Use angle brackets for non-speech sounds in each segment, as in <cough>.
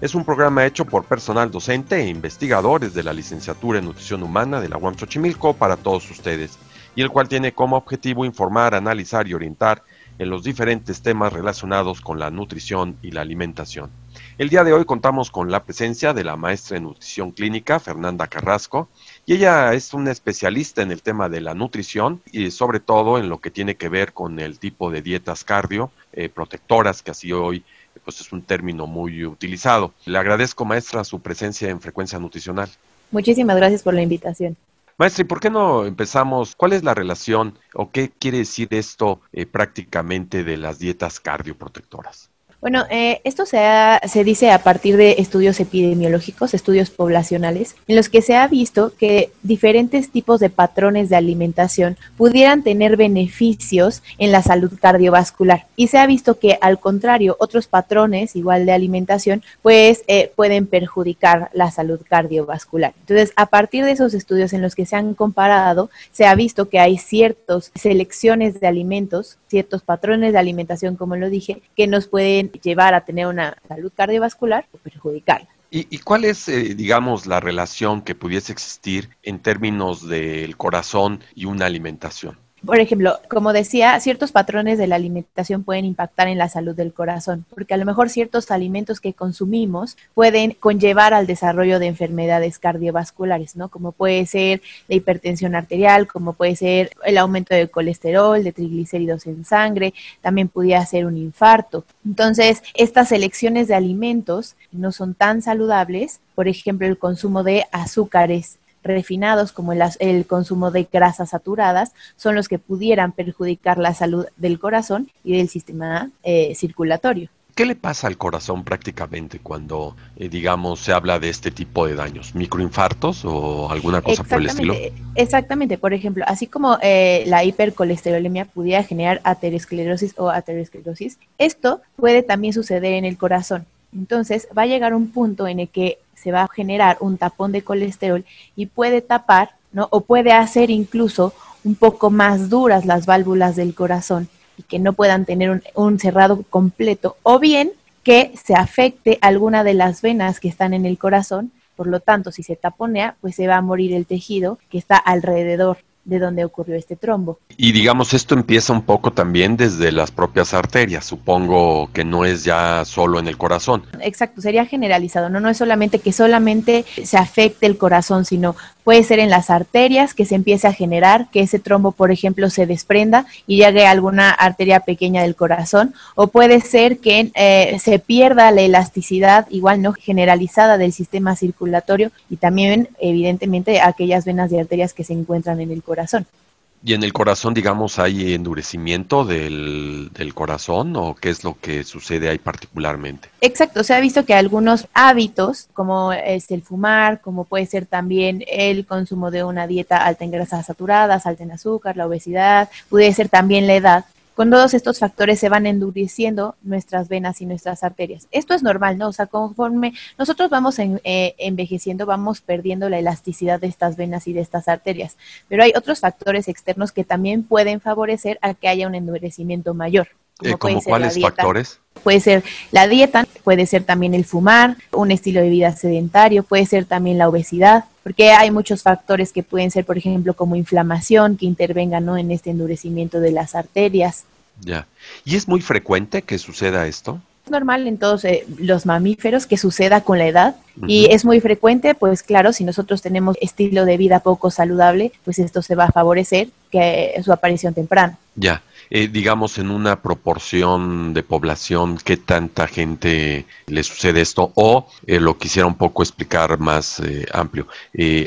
es un programa hecho por personal docente e investigadores de la licenciatura en nutrición humana de la UAM Xochimilco para todos ustedes, y el cual tiene como objetivo informar, analizar y orientar en los diferentes temas relacionados con la nutrición y la alimentación. El día de hoy contamos con la presencia de la maestra en nutrición clínica, Fernanda Carrasco, y ella es una especialista en el tema de la nutrición y sobre todo en lo que tiene que ver con el tipo de dietas cardio, eh, protectoras, que así hoy pues es un término muy utilizado. Le agradezco, maestra, su presencia en Frecuencia Nutricional. Muchísimas gracias por la invitación. Maestra, ¿y por qué no empezamos? ¿Cuál es la relación o qué quiere decir esto eh, prácticamente de las dietas cardioprotectoras? Bueno, eh, esto se, se dice a partir de estudios epidemiológicos, estudios poblacionales, en los que se ha visto que diferentes tipos de patrones de alimentación pudieran tener beneficios en la salud cardiovascular. Y se ha visto que, al contrario, otros patrones igual de alimentación, pues eh, pueden perjudicar la salud cardiovascular. Entonces, a partir de esos estudios en los que se han comparado, se ha visto que hay ciertas selecciones de alimentos, ciertos patrones de alimentación, como lo dije, que nos pueden llevar a tener una salud cardiovascular o perjudicarla. ¿Y, cuál es, eh, digamos, la relación que pudiese existir en términos del corazón y una alimentación? Por ejemplo, como decía, ciertos patrones de la alimentación pueden impactar en la salud del corazón, porque a lo mejor ciertos alimentos que consumimos pueden conllevar al desarrollo de enfermedades cardiovasculares, ¿no? Como puede ser la hipertensión arterial, como puede ser el aumento del colesterol, de triglicéridos en sangre, también pudiera ser un infarto. Entonces, estas selecciones de alimentos no son tan saludables, por ejemplo, el consumo de azúcares refinados como el, el, consumo de grasas saturadas son los que pudieran perjudicar la salud del corazón y del sistema eh, circulatorio. ¿Qué le pasa al corazón prácticamente cuando, eh, digamos, se habla de este tipo de daños? ¿Microinfartos o alguna cosa por el estilo? Exactamente. Por ejemplo, así como eh, la hipercolesterolemia pudiera generar aterosclerosis o aterosclerosis, esto puede también suceder en el corazón. Entonces, va a llegar un punto en el que se va a generar un tapón de colesterol y puede tapar, ¿no? O puede hacer incluso un poco más duras las válvulas del corazón y que no puedan tener un, un cerrado completo, o bien que se afecte alguna de las venas que están en el corazón, por lo tanto, si se taponea, pues se va a morir el tejido que está alrededor de dónde ocurrió este trombo. Y digamos, esto empieza un poco también desde las propias arterias, supongo que no es ya solo en el corazón. Exacto, sería generalizado, no, no es solamente que solamente se afecte el corazón, sino puede ser en las arterias que se empiece a generar, que ese trombo, por ejemplo, se desprenda y llegue a alguna arteria pequeña del corazón, o puede ser que eh, se pierda la elasticidad, igual no generalizada del sistema circulatorio y también, evidentemente, aquellas venas y arterias que se encuentran en el corazón ¿Y en el corazón, digamos, hay endurecimiento del, del, corazón o qué es lo que sucede ahí particularmente? Exacto, se ha visto que algunos hábitos, como es el fumar, como puede ser también el consumo de una dieta alta en grasas saturadas, alta en azúcar, la obesidad, puede ser también la edad, con todos estos factores se van endureciendo nuestras venas y nuestras arterias. Esto es normal, ¿no? O sea, conforme nosotros vamos eh, envejeciendo, vamos perdiendo la elasticidad de estas venas y de estas arterias. Pero hay otros factores externos que también pueden favorecer a que haya un endurecimiento mayor. Como eh, ¿Cómo cuáles factores? Puede ser la dieta, puede ser también el fumar, un estilo de vida sedentario, puede ser también la obesidad, porque hay muchos factores que pueden ser, por ejemplo, como inflamación, que intervengan ¿no? en este endurecimiento de las arterias. Ya. ¿Y es muy frecuente que suceda esto? normal en todos eh, los mamíferos que suceda con la edad y es muy frecuente, pues claro, si nosotros tenemos estilo de vida poco saludable, pues esto se va a favorecer que su aparición temprana. Ya, eh, digamos en una proporción de población, ¿qué tanta gente le sucede esto? O eh, lo quisiera un poco explicar más amplio,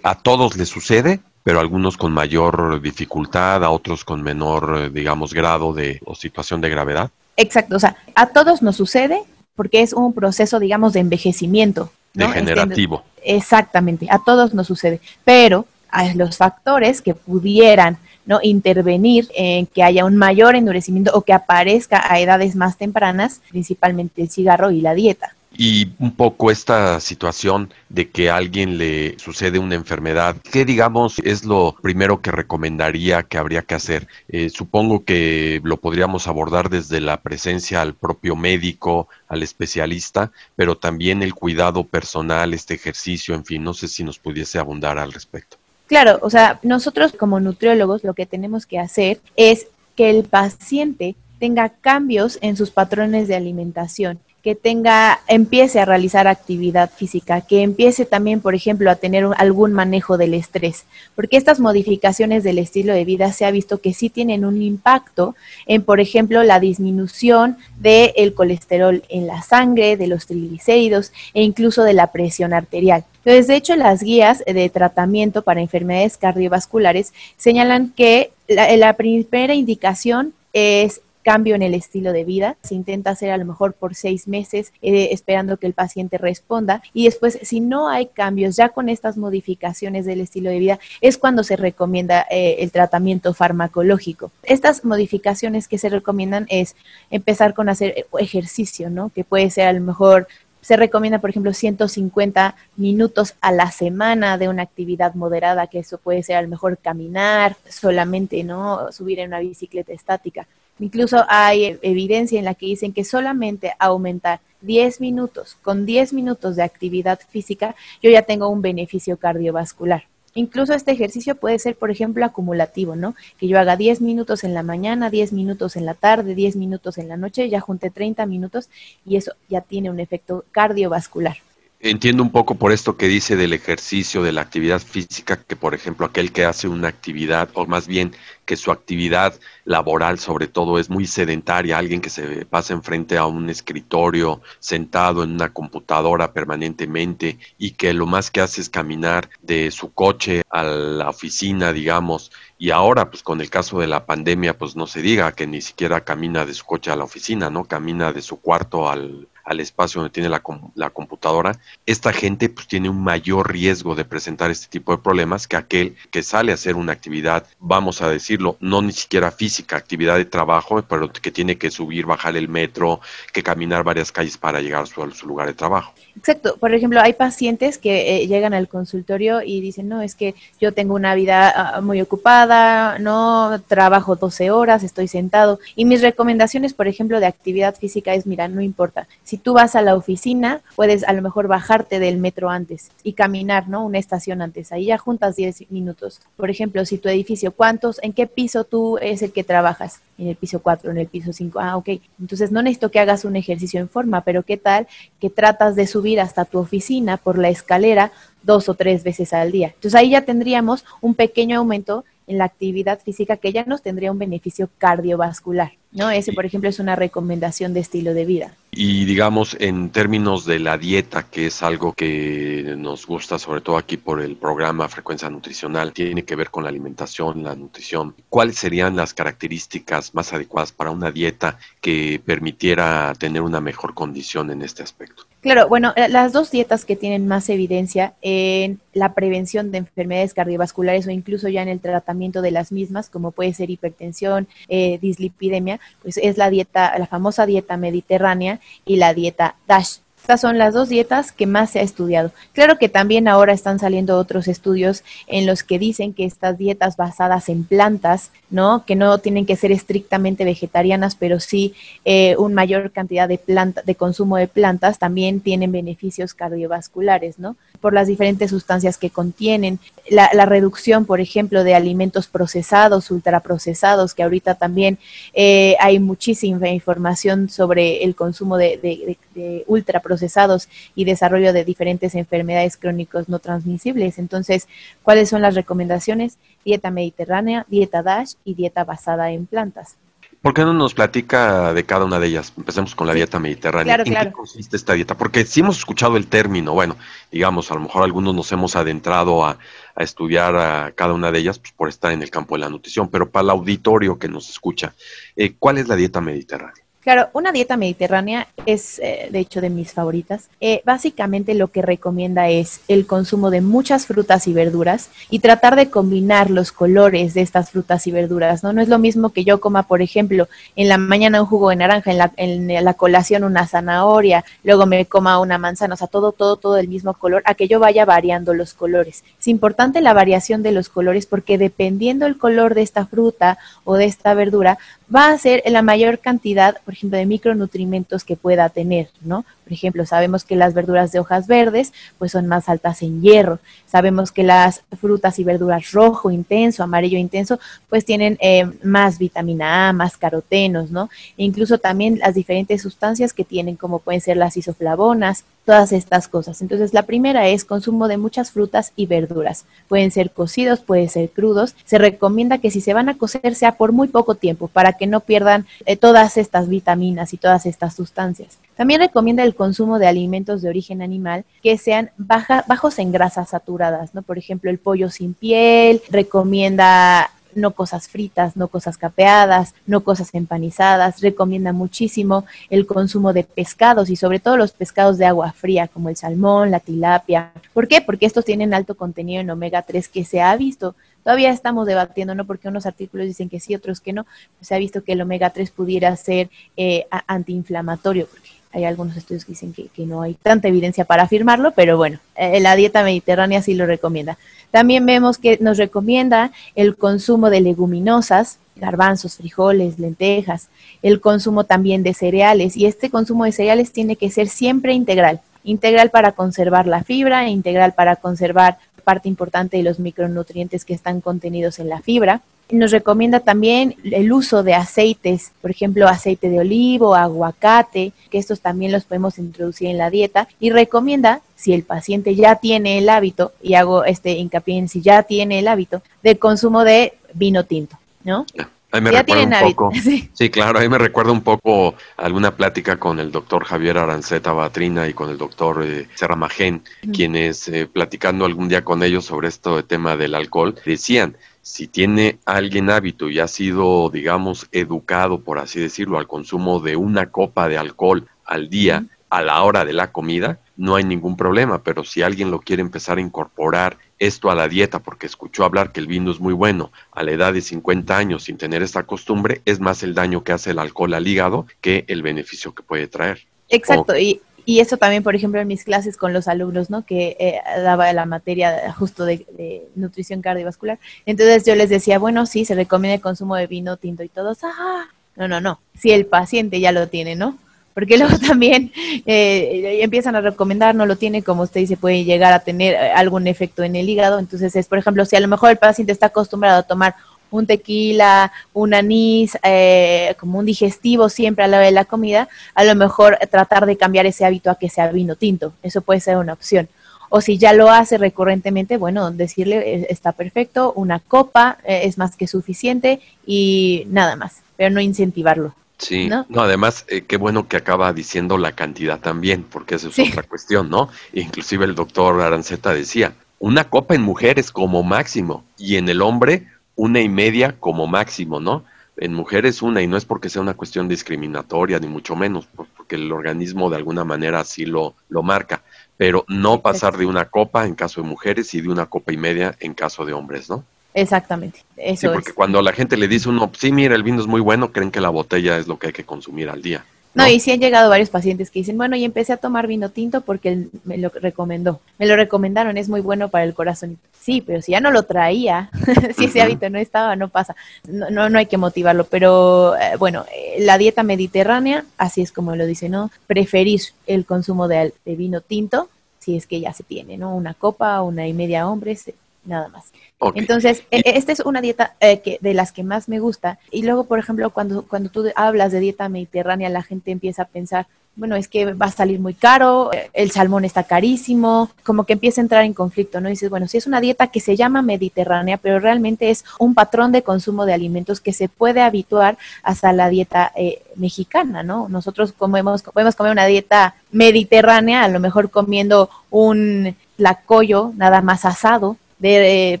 ¿a todos les sucede? pero algunos con mayor dificultad, a otros con menor, digamos, grado de o situación de gravedad. Exacto, o sea, a todos nos sucede porque es un proceso, digamos, de envejecimiento. Degenerativo. Exactamente, a todos nos sucede, pero a los factores que pudieran ¿no? intervenir en que haya un mayor endurecimiento o que aparezca a edades más tempranas, principalmente el cigarro y la dieta y un poco esta situación de que a alguien le sucede una enfermedad, ¿qué digamos es lo primero que recomendaría que habría que hacer? Eh, supongo que lo podríamos abordar desde la presencia al propio médico, al especialista, pero también el cuidado personal, este ejercicio, en fin, no sé si nos pudiese abundar al respecto. Claro, o sea, nosotros como nutriólogos lo que tenemos que hacer es que el paciente tenga cambios en sus patrones de alimentación que tenga, empiece a realizar actividad física, que empiece también, por ejemplo, a tener algún manejo del estrés, porque estas modificaciones del estilo de vida se ha visto que sí tienen un impacto en, por ejemplo, la disminución del colesterol en la sangre, de los triglicéridos e incluso de la presión arterial. Entonces, de hecho, las guías de tratamiento para enfermedades cardiovasculares señalan que la primera indicación es cambio en el estilo de vida. Se intenta hacer a lo mejor por seis meses eh, esperando que el paciente responda y después si no hay cambios ya con estas modificaciones del estilo de vida es cuando se recomienda eh, el tratamiento farmacológico. Estas modificaciones que se recomiendan es empezar con hacer ejercicio, ¿no? Que puede ser a lo mejor se recomienda, por ejemplo, 150 minutos a la semana de una actividad moderada, que eso puede ser a lo mejor caminar solamente, ¿no? Subir en una bicicleta estática. Incluso hay evidencia en la que dicen que solamente aumentar 10 minutos, con 10 minutos de actividad física, yo ya tengo un beneficio cardiovascular. Incluso este ejercicio puede ser, por ejemplo, acumulativo, ¿no? Que yo haga 10 minutos en la mañana, 10 minutos en la tarde, 10 minutos en la noche, ya junté 30 minutos y eso ya tiene un efecto cardiovascular. Entiendo un poco por esto que dice del ejercicio, de la actividad física, que por ejemplo aquel que hace una actividad, o más bien que su actividad laboral sobre todo es muy sedentaria, alguien que se pasa enfrente a un escritorio sentado en una computadora permanentemente y que lo más que hace es caminar de su coche a la oficina, digamos, y ahora pues con el caso de la pandemia pues no se diga que ni siquiera camina de su coche a la oficina, ¿no? Camina de su cuarto al al espacio donde tiene la, la, computadora, esta gente pues tiene un mayor riesgo de presentar este tipo de problemas que aquel que sale a hacer una actividad, vamos a no ni siquiera física, actividad de trabajo, pero que tiene que subir, bajar el metro, que caminar varias calles para llegar a su, lugar de trabajo. Exacto. Por ejemplo, hay pacientes que eh, llegan al consultorio y dicen, no, es que yo tengo una vida ah, muy ocupada, no trabajo 12 horas, estoy sentado. Y mis recomendaciones, por ejemplo, de actividad física es, mira, no importa, si tú vas a la oficina, puedes a lo mejor bajarte del metro antes y caminar, ¿no? Una estación antes. Ahí ya juntas 10 minutos. Por ejemplo, si tu edificio, ¿cuántos, en qué piso tú es el que trabajas? En el piso 4, en el piso 5. Ah, ok. Entonces no necesito que hagas un ejercicio en forma, pero ¿qué tal que tratas de subir hasta tu oficina por la escalera dos o tres veces al día? Entonces ahí ya tendríamos un pequeño aumento en la actividad física que ya nos tendría un beneficio cardiovascular. ¿No? Ese, por ejemplo, es una recomendación de estilo de vida. Y digamos, en términos de la dieta, que es algo que nos gusta, sobre todo aquí por el programa Frecuencia Nutricional, tiene que ver con la alimentación, la nutrición. ¿Cuáles serían las características más adecuadas para una dieta que permitiera tener una mejor condición en este aspecto? Claro, bueno, eh, las dos dietas que tienen más evidencia en la prevención de enfermedades cardiovasculares o incluso ya en el tratamiento de las mismas, como puede ser hipertensión, eh, dislipidemia, pues es la dieta, la famosa dieta mediterránea y la dieta DASH. Estas son las dos dietas que más se ha estudiado. Claro que también ahora están saliendo otros estudios en los que dicen que estas dietas basadas en plantas, ¿no? Que no tienen que ser estrictamente vegetarianas, pero sí eh, una mayor cantidad de planta, de consumo de plantas también tienen beneficios cardiovasculares, ¿no? Por las diferentes sustancias que contienen. La, reducción, por ejemplo, de alimentos procesados, ultraprocesados, que ahorita también eh, hay muchísima información sobre el consumo de, de, de ultraprocesados procesados y desarrollo de diferentes enfermedades crónicos no transmisibles. Entonces, ¿cuáles son las recomendaciones? Dieta mediterránea, dieta DASH y dieta basada en plantas. ¿Por qué no nos platica de cada una de ellas? Empecemos con la dieta mediterránea. ¿En qué consiste esta dieta? Porque si hemos escuchado el término, bueno, digamos, a lo mejor algunos nos hemos adentrado a, estudiar a cada una de ellas pues, por estar en el campo de la nutrición, pero para el auditorio que nos escucha, eh, ¿cuál es la dieta mediterránea? Claro, una dieta mediterránea es, eh, de hecho, de mis favoritas. Eh, básicamente lo que recomienda es el consumo de muchas frutas y verduras y tratar de combinar los colores de estas frutas y verduras, ¿no? No es lo mismo que yo coma, por ejemplo, en la mañana un jugo de naranja, en la, en la colación una zanahoria, luego me coma una manzana, o sea, todo, todo, todo del mismo color, a que yo vaya variando los colores. Es importante la variación de los colores porque dependiendo el color de esta fruta o de esta verdura, va a ser la mayor cantidad, por ejemplo, de micronutrimentos que pueda tener, ¿no? Por ejemplo, sabemos que las verduras de hojas verdes pues son más altas en hierro. Sabemos que las frutas y verduras rojo intenso, amarillo intenso, pues tienen eh, más vitamina A, más carotenos, ¿no? E incluso también las diferentes sustancias que tienen, como pueden ser las isoflavonas, todas estas cosas. Entonces, la primera es consumo de muchas frutas y verduras. Pueden ser cocidos, pueden ser crudos. Se recomienda que si se van a cocer sea por muy poco tiempo para que no pierdan eh, todas estas vitaminas y todas estas sustancias. También recomienda el consumo de alimentos de origen animal que sean bajos en grasas saturadas, ¿no? Por ejemplo, el pollo sin piel, recomienda no cosas fritas, no cosas capeadas, no cosas empanizadas. Recomienda muchísimo el consumo de pescados y sobre todo los pescados de agua fría como el salmón, la tilapia. ¿Por qué? Porque estos tienen alto contenido en omega 3 que se ha visto Todavía estamos debatiendo, ¿no? Porque unos artículos dicen que sí, otros que no. se ha visto que el omega 3 pudiera ser eh, antiinflamatorio, porque hay algunos estudios que dicen que, no hay tanta evidencia para afirmarlo, pero bueno, eh, la dieta mediterránea sí lo recomienda. También vemos que nos recomienda el consumo de leguminosas, garbanzos, frijoles, lentejas, el consumo también de cereales y este consumo de cereales tiene que ser siempre integral, integral para conservar la fibra, integral para conservar parte importante de los micronutrientes que están contenidos en la fibra. Nos recomienda también el uso de aceites, por ejemplo, aceite de olivo, aguacate, que estos también los podemos introducir en la dieta. Y recomienda, si el paciente ya tiene el hábito, y hago este hincapié en si ya tiene el hábito, del consumo de vino tinto, ¿no? Ahí me recuerda un poco, <laughs> sí. claro, ahí me recuerda un poco alguna plática con el doctor Javier Aranceta Batrina y con el doctor eh, Serra Magén, quienes eh, platicando algún día con ellos sobre esto tema del alcohol, decían, si tiene alguien hábito y ha sido, digamos, educado, por así decirlo, al consumo de una copa de alcohol al día, a la hora de la comida, no hay ningún problema, pero si alguien lo quiere empezar a incorporar esto a la dieta porque escuchó hablar que el vino es muy bueno a la edad de 50 años sin tener esta costumbre, es más el daño que hace el alcohol al hígado que el beneficio que puede traer. Exacto, y, y eso también, por ejemplo, en mis clases con los alumnos, ¿no? Que eh, daba la materia justo de, nutrición cardiovascular. Entonces yo les decía, bueno, sí, se recomienda el consumo de vino tinto y todos, ah, no, no, no, si el paciente ya lo tiene, ¿no? porque luego <laughs> también eh, empiezan a recomendar, no lo tiene, como usted dice, puede llegar a tener algún efecto en el hígado. Entonces, es, por ejemplo, si a lo mejor el paciente está acostumbrado a tomar un tequila, un anís, eh, como un digestivo siempre a la hora de la comida, a lo mejor tratar de cambiar ese hábito a que sea vino tinto. Eso puede ser una opción. O si ya lo hace recurrentemente, bueno, decirle está perfecto, una copa es más que suficiente y nada más, pero no incentivarlo. Sí, no, además, eh, qué bueno que acaba diciendo la cantidad también, porque esa es otra cuestión, ¿no? Inclusive el doctor Aranceta decía, una copa en mujeres como máximo y en el hombre una y media como máximo, ¿no? En mujeres una y no es porque sea una cuestión discriminatoria, ni mucho menos, porque el organismo de alguna manera así lo, lo marca, pero no pasar de una copa en caso de mujeres y de una copa y media en caso de hombres, ¿no? Exactamente. Eso sí, porque cuando la gente le dice uno, sí, mira, el vino es muy bueno, creen que la botella es lo que hay que consumir al día. No, y sí han llegado varios pacientes que dicen, bueno, y empecé a tomar vino tinto porque él me lo recomendó. Me lo recomendaron, es muy bueno para el corazón. Sí, pero si ya no lo traía, <laughs> si ese hábito no estaba, no pasa. No, no, no hay que motivarlo. Pero eh, bueno, eh, la dieta mediterránea, así es como lo dice, ¿no? Preferir el consumo de, de vino tinto, si es que ya se tiene, ¿no? Una copa, una y media hombres, nada más. Entonces, e, esta es una dieta eh, que, de las que más me gusta. Y luego, por ejemplo, cuando, cuando tú hablas de dieta mediterránea, la gente empieza a pensar, bueno, es que va a salir muy caro, eh, el salmón está carísimo, como que empieza a entrar en conflicto, ¿no? dices, bueno, si es una dieta que se llama mediterránea, pero realmente es un patrón de consumo de alimentos que se puede habituar hasta la dieta eh, mexicana, ¿no? Nosotros comemos, podemos comer una dieta mediterránea, a lo mejor comiendo un lacoyo nada más asado, de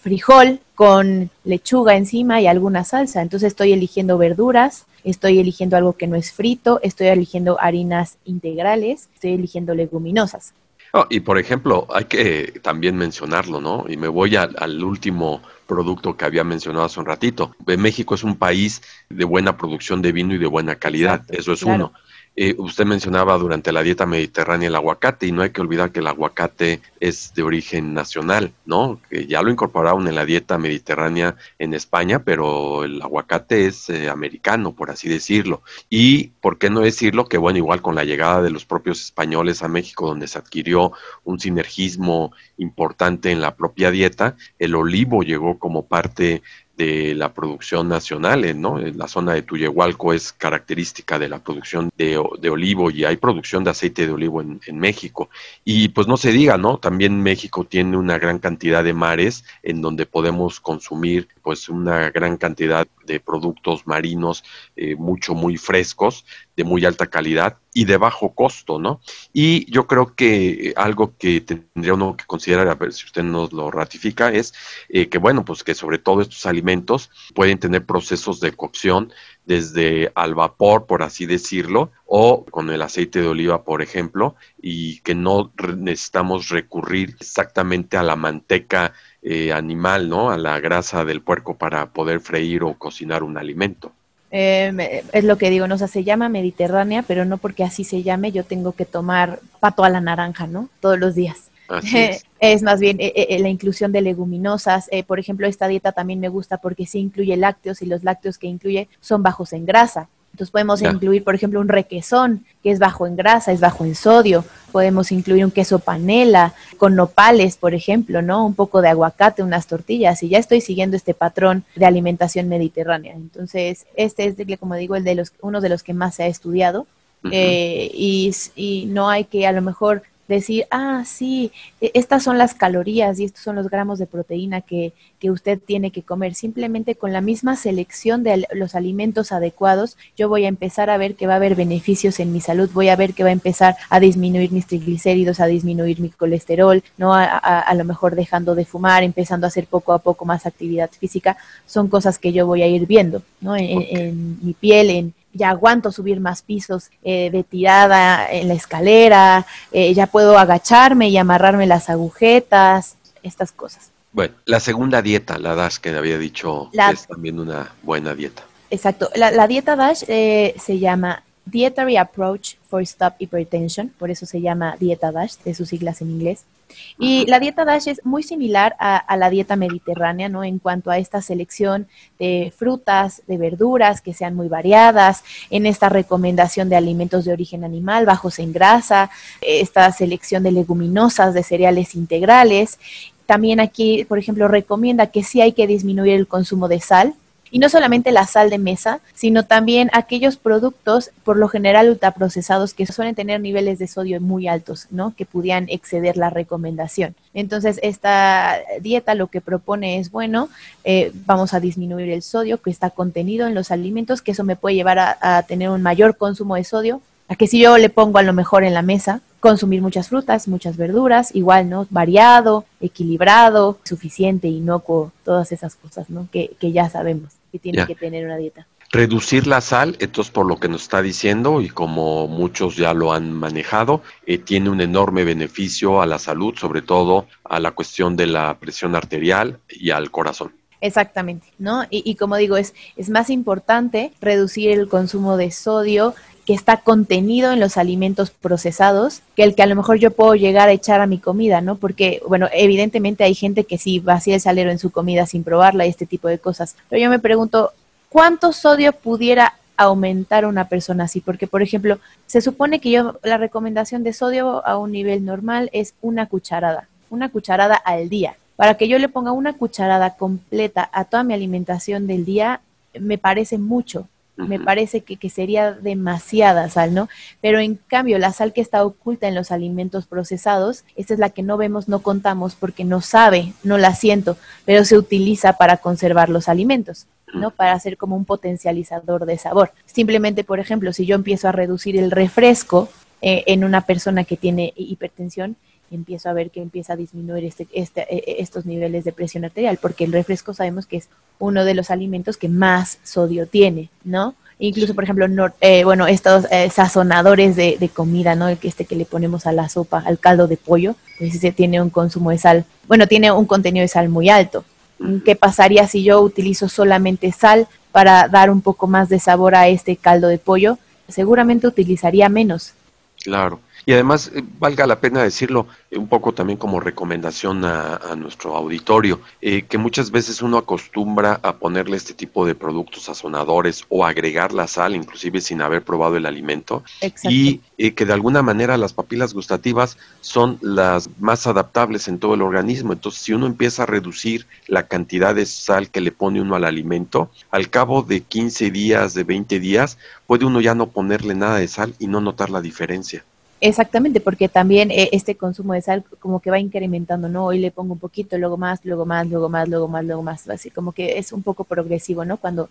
frijol con lechuga encima y alguna salsa. Entonces estoy eligiendo verduras, estoy eligiendo algo que no es frito, estoy eligiendo harinas integrales, estoy eligiendo leguminosas. Oh, y por ejemplo, hay que también mencionarlo, ¿no? Y me voy al último producto que había mencionado hace un ratito. México es un país de buena producción de vino y de buena calidad, eso es uno. Eh, usted mencionaba durante la dieta mediterránea el aguacate y no hay que olvidar que el aguacate es de origen nacional, ¿no? Que ya lo incorporaron en la dieta mediterránea en España, pero el aguacate es eh, americano, por así decirlo. Y, ¿por qué no decirlo? Que bueno, igual con la llegada de los propios españoles a México, donde se adquirió un sinergismo importante en la propia dieta, el olivo llegó como parte de la producción nacional, ¿no? En la zona de Tuyehualco es característica de la producción de, olivo y hay producción de aceite de olivo en, en, México. Y pues no se diga, ¿no? También México tiene una gran cantidad de mares en donde podemos consumir pues una gran cantidad de productos marinos eh, mucho, muy frescos, de muy alta calidad y de bajo costo, ¿no? Y yo creo que algo que tendría uno que considerar, a ver si usted nos lo ratifica, es eh, que, bueno, pues que sobre todo estos alimentos pueden tener procesos de cocción desde al vapor, por así decirlo, o con el aceite de oliva, por ejemplo, y que no necesitamos recurrir exactamente a la manteca eh, animal, ¿no? A la grasa del puerco para poder freír o cocinar un alimento. Eh, es lo que digo, no se llama mediterránea, pero no porque así se llame, yo tengo que tomar pato a la naranja, ¿no? Todos los días. <laughs> es. más bien eh, la inclusión de leguminosas. por ejemplo, esta dieta también me gusta porque sí incluye lácteos y los lácteos que incluye son bajos en grasa. Entonces podemos incluir, por ejemplo, un requesón, que es bajo en grasa, es bajo en sodio. Podemos incluir un queso panela con nopales, por ejemplo, ¿no? Un poco de aguacate, unas tortillas, y ya estoy siguiendo este patrón de alimentación mediterránea. Entonces, este es, como digo, el de los, uno de los que más se ha estudiado. Eh, y, y, no hay que a lo mejor decir, ah, sí, e, estas son las calorías y estos son los gramos de proteína que, que usted tiene que comer. Simplemente con la misma selección de los alimentos adecuados, yo voy a empezar a ver que va a haber beneficios en mi salud, voy a ver que va a empezar a disminuir mis triglicéridos, a disminuir mi colesterol, no a, a, lo mejor dejando de fumar, empezando a hacer poco a poco más actividad física, son cosas que yo voy a ir viendo, ¿no? en mi piel, en, ya aguanto subir más pisos eh, de tirada en la escalera, eh, ya puedo agacharme y amarrarme las agujetas, estas cosas. Bueno, la segunda dieta, la DASH que había dicho, es también una buena dieta. Exacto, la, dieta DASH eh, se llama Dietary Approach for Stop Hypertension, por eso se llama dieta DASH, de sus siglas en inglés. Y la dieta DASH es muy similar a, la dieta mediterránea, ¿no? En cuanto a esta selección de frutas, de verduras que sean muy variadas, en esta recomendación de alimentos de origen animal bajos en grasa, esta selección de leguminosas, de cereales integrales. También aquí, por ejemplo, recomienda que sí hay que disminuir el consumo de sal, y no solamente la sal de mesa, sino también aquellos productos, por lo general ultraprocesados, que suelen tener niveles de sodio muy altos, ¿no? Que pudieran exceder la recomendación. Entonces, esta dieta lo que propone es, bueno, eh, vamos a disminuir el sodio que está contenido en los alimentos, que eso me puede llevar a, tener un mayor consumo de sodio, a que si yo le pongo a lo mejor en la mesa, consumir muchas frutas, muchas verduras, igual, ¿no? Variado, equilibrado, suficiente, inocuo, todas esas cosas, ¿no? Que, que ya sabemos que tiene que tener una dieta. Reducir la sal, esto es por lo que nos está diciendo y como muchos ya lo han manejado, eh, tiene un enorme beneficio a la salud, sobre todo a la cuestión de la presión arterial y al corazón. Exactamente, ¿no? Y, y como digo, es, es más importante reducir el consumo de sodio que está contenido en los alimentos procesados que el que a lo mejor yo puedo llegar a echar a mi comida, ¿no? Porque, bueno, evidentemente hay gente que sí vacía el salero en su comida sin probarla y este tipo de cosas. Pero yo me pregunto, ¿cuánto sodio pudiera aumentar una persona así? Porque, por ejemplo, se supone que yo, la recomendación de sodio a un nivel normal es una cucharada, una cucharada al día. Para que yo le ponga una cucharada completa a toda mi alimentación del día, me parece mucho me parece que, que, sería demasiada sal, ¿no? Pero en cambio, la sal que está oculta en los alimentos procesados, esta es la que no vemos, no contamos porque no sabe, no la siento, pero se utiliza para conservar los alimentos. ¿no? Para hacer como un potencializador de sabor. Simplemente, por ejemplo, si yo empiezo a reducir el refresco eh, en una persona que tiene hipertensión, empiezo a ver que empieza a disminuir este, este, e, e, estos niveles de presión arterial, porque el refresco sabemos que es uno de los alimentos que más sodio tiene, ¿no? Incluso, por ejemplo, eh, bueno, estos eh, sazonadores de, de, comida, ¿no? El que este que le ponemos a la sopa, al caldo de pollo, pues ese tiene un consumo de sal, bueno, tiene un contenido de sal muy alto. ¿Qué pasaría si yo utilizo solamente sal para dar un poco más de sabor a este caldo de pollo? Seguramente utilizaría menos. Claro. Y además, eh, valga la pena decirlo, eh, un poco también como recomendación a, nuestro auditorio, eh, que muchas veces uno acostumbra a ponerle este tipo de productos sazonadores o agregar la sal, inclusive sin haber probado el alimento, y que de alguna manera las papilas gustativas son las más adaptables en todo el organismo. Entonces, si uno empieza a reducir la cantidad de sal que le pone uno al alimento, al cabo de 15 días, de 20 días, puede uno ya no ponerle nada de sal y no notar la diferencia. Exactamente, porque también eh, este consumo de sal como que va incrementando, ¿no? Hoy le pongo un poquito, luego más, luego más, luego más, luego más, luego más, así como que es un poco progresivo, ¿no? Cuando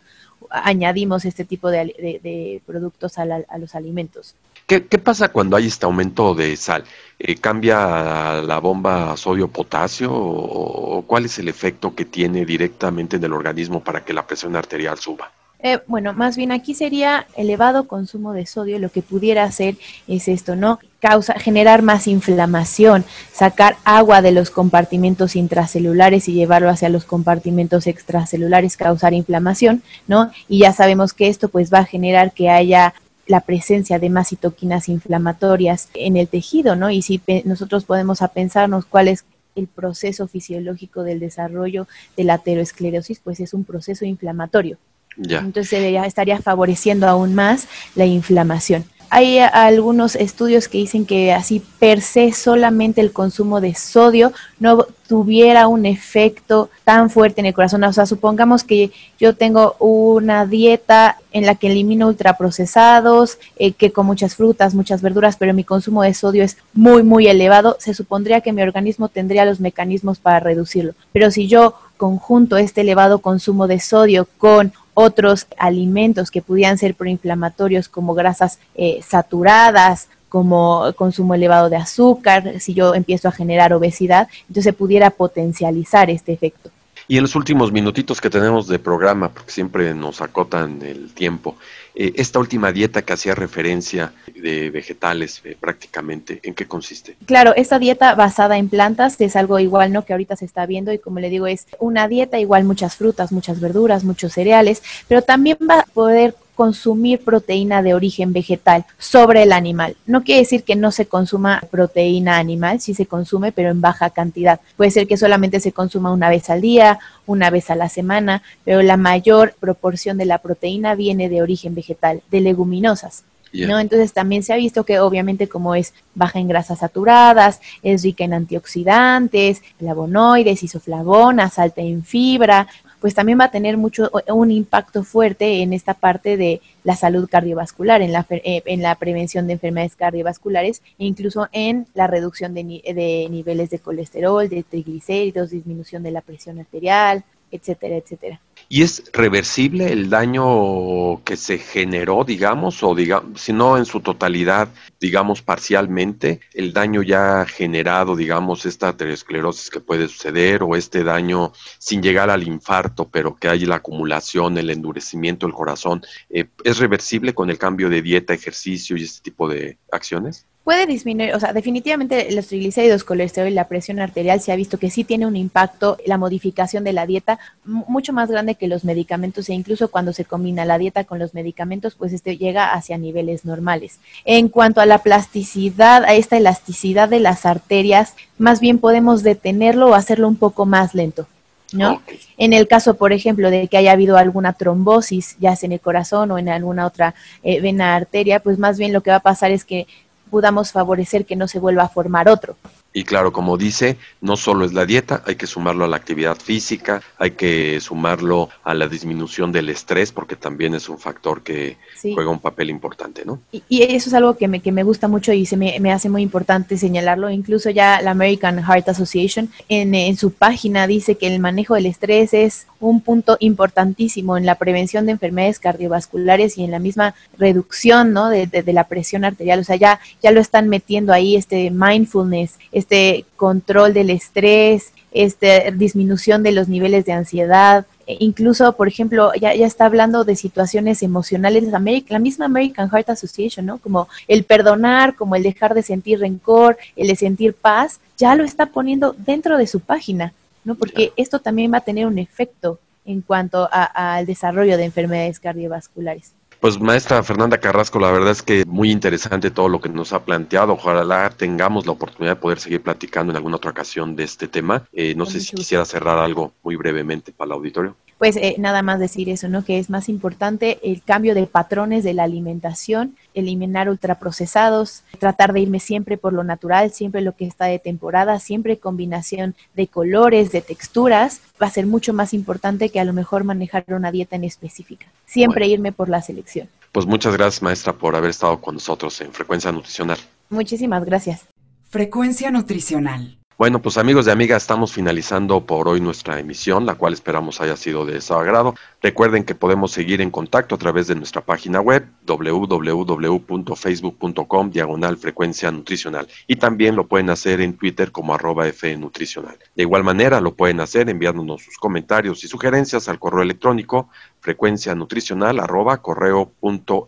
añadimos este tipo de, productos a, los alimentos. ¿Qué, pasa cuando hay este aumento de sal? Eh, ¿Cambia la bomba sodio-potasio o cuál es el efecto que tiene directamente en el organismo para que la presión arterial suba? Eh, bueno, más bien aquí sería elevado consumo de sodio, lo que pudiera hacer es esto, ¿no? Causa, generar más inflamación, sacar agua de los compartimentos intracelulares y llevarlo hacia los compartimentos extracelulares, causar inflamación, ¿no? Y ya sabemos que esto pues va a generar que haya la presencia de más citoquinas inflamatorias en el tejido, ¿no? Y si nosotros podemos a pensarnos cuál es el proceso fisiológico del desarrollo de la aterosclerosis, pues es un proceso inflamatorio. Entonces estaría favoreciendo aún más la inflamación. Hay algunos estudios que dicen que así per se solamente el consumo de sodio no tuviera un efecto tan fuerte en el corazón. O sea, supongamos que yo tengo una dieta en la que elimino ultraprocesados, eh, que con muchas frutas, muchas verduras, pero mi consumo de sodio es muy, muy elevado, se supondría que mi organismo tendría los mecanismos para reducirlo. Pero si yo conjunto este elevado consumo de sodio con otros alimentos que pudieran ser proinflamatorios como grasas eh, saturadas, como consumo elevado de azúcar, si yo empiezo a generar obesidad, entonces pudiera potencializar este efecto. Y en los últimos minutitos que tenemos de programa, porque siempre nos acotan el tiempo, eh, esta última dieta que hacía referencia de vegetales eh, prácticamente, ¿en qué consiste? Claro, esta dieta basada en plantas es algo igual, ¿no? Que ahorita se está viendo y como le digo, es una dieta igual muchas frutas, muchas verduras, muchos cereales, pero también va a poder consumir proteína de origen vegetal sobre el animal. No quiere decir que no se consuma proteína animal, sí se consume, pero en baja cantidad. Puede ser que solamente se consuma una vez al día, una vez a la semana, pero la mayor proporción de la proteína viene de origen vegetal, de leguminosas. ¿no? Entonces también se ha visto que obviamente como es baja en grasas saturadas, es rica en antioxidantes, flavonoides, isoflavonas, alta en fibra, pues también va a tener mucho un impacto fuerte en esta parte de la salud cardiovascular, en la, eh, en la prevención de enfermedades cardiovasculares e incluso en la reducción de, de niveles de colesterol, de triglicéridos, disminución de la presión arterial, etcétera, etcétera. ¿Y es reversible el daño que se generó, digamos, o digamos, si no en su totalidad, digamos parcialmente, el daño ya generado, digamos, esta aterosclerosis que puede suceder o este daño sin llegar al infarto, pero que hay la acumulación, el endurecimiento del corazón, eh, ¿es reversible con el cambio de dieta, ejercicio y este tipo de acciones? Puede disminuir, o sea, definitivamente los triglicéridos, colesterol y la presión arterial se ha visto que sí tiene un impacto la modificación de la dieta mucho más grande que los medicamentos e incluso cuando se combina la dieta con los medicamentos, pues este llega hacia niveles normales. En cuanto a la plasticidad, a esta elasticidad de las arterias, más bien podemos detenerlo o hacerlo un poco más lento. ¿no? En el caso, por ejemplo, de que haya habido alguna trombosis, ya sea en el corazón o en alguna otra eh, vena arteria, pues más bien lo que va a pasar es que podamos favorecer que no se vuelva a formar otro. Y claro, como dice, no solo es la dieta, hay que sumarlo a la actividad física, hay que sumarlo a la disminución del estrés, porque también es un factor que juega un papel importante, ¿no? Y, eso es algo que me, que me gusta mucho y se me, me, hace muy importante señalarlo. Incluso ya la American Heart Association en, en su página dice que el manejo del estrés es un punto importantísimo en la prevención de enfermedades cardiovasculares y en la misma reducción ¿no? de, de, la presión arterial. O sea, ya, ya lo están metiendo ahí, este mindfulness, este control del estrés, este disminución de los niveles de ansiedad. E incluso, por ejemplo, ya, ya está hablando de situaciones emocionales, la misma American Heart Association, ¿no? Como el perdonar, como el dejar de sentir rencor, el de sentir paz, ya lo está poniendo dentro de su página. ¿no? Porque esto también va a tener un efecto en cuanto al desarrollo de enfermedades cardiovasculares. Pues maestra Fernanda Carrasco, la verdad es que muy interesante todo lo que nos ha planteado. Ojalá tengamos la oportunidad de poder seguir platicando en alguna otra ocasión de este tema. Eh, no sé si quisiera cerrar algo muy brevemente para el auditorio pues eh, nada más decir eso, ¿no? Que es más importante el cambio de patrones de la alimentación, eliminar ultraprocesados, tratar de irme siempre por lo natural, siempre lo que está de temporada, siempre combinación de colores, de texturas, va a ser mucho más importante que a lo mejor manejar una dieta en específica. Siempre irme por la selección. Pues muchas gracias, maestra, por haber estado con nosotros en Frecuencia Nutricional. Muchísimas gracias. Frecuencia Nutricional. Bueno, pues amigos y amigas, estamos finalizando por hoy nuestra emisión, la cual esperamos haya sido de su agrado. Recuerden que podemos seguir en contacto a través de nuestra página web www.facebook.com diagonal frecuencia nutricional y también lo pueden hacer en Twitter como arroba nutricional. De igual manera lo pueden hacer enviándonos sus comentarios y sugerencias al correo electrónico frecuencia nutricional arroba correo punto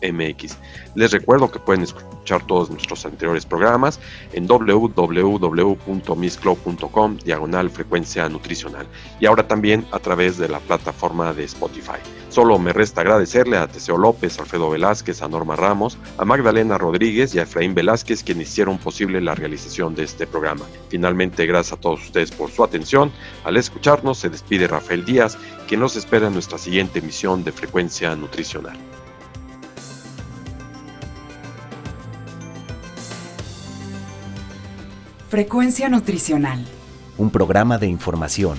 mx. Les recuerdo que pueden escuchar todos nuestros anteriores programas en www.misclub.com diagonal frecuencia nutricional y ahora también a través de la plataforma de Spotify. Solo me resta agradecerle a Teseo López, Alfredo Velázquez, a Norma Ramos, a Magdalena Rodríguez y a Efraín Velázquez quienes hicieron posible la realización de este programa. Finalmente, gracias a todos ustedes por su atención. Al escucharnos, se despide Rafael Díaz, quien nos espera en nuestra siguiente emisión de Frecuencia Nutricional. Frecuencia Nutricional. Un programa de información,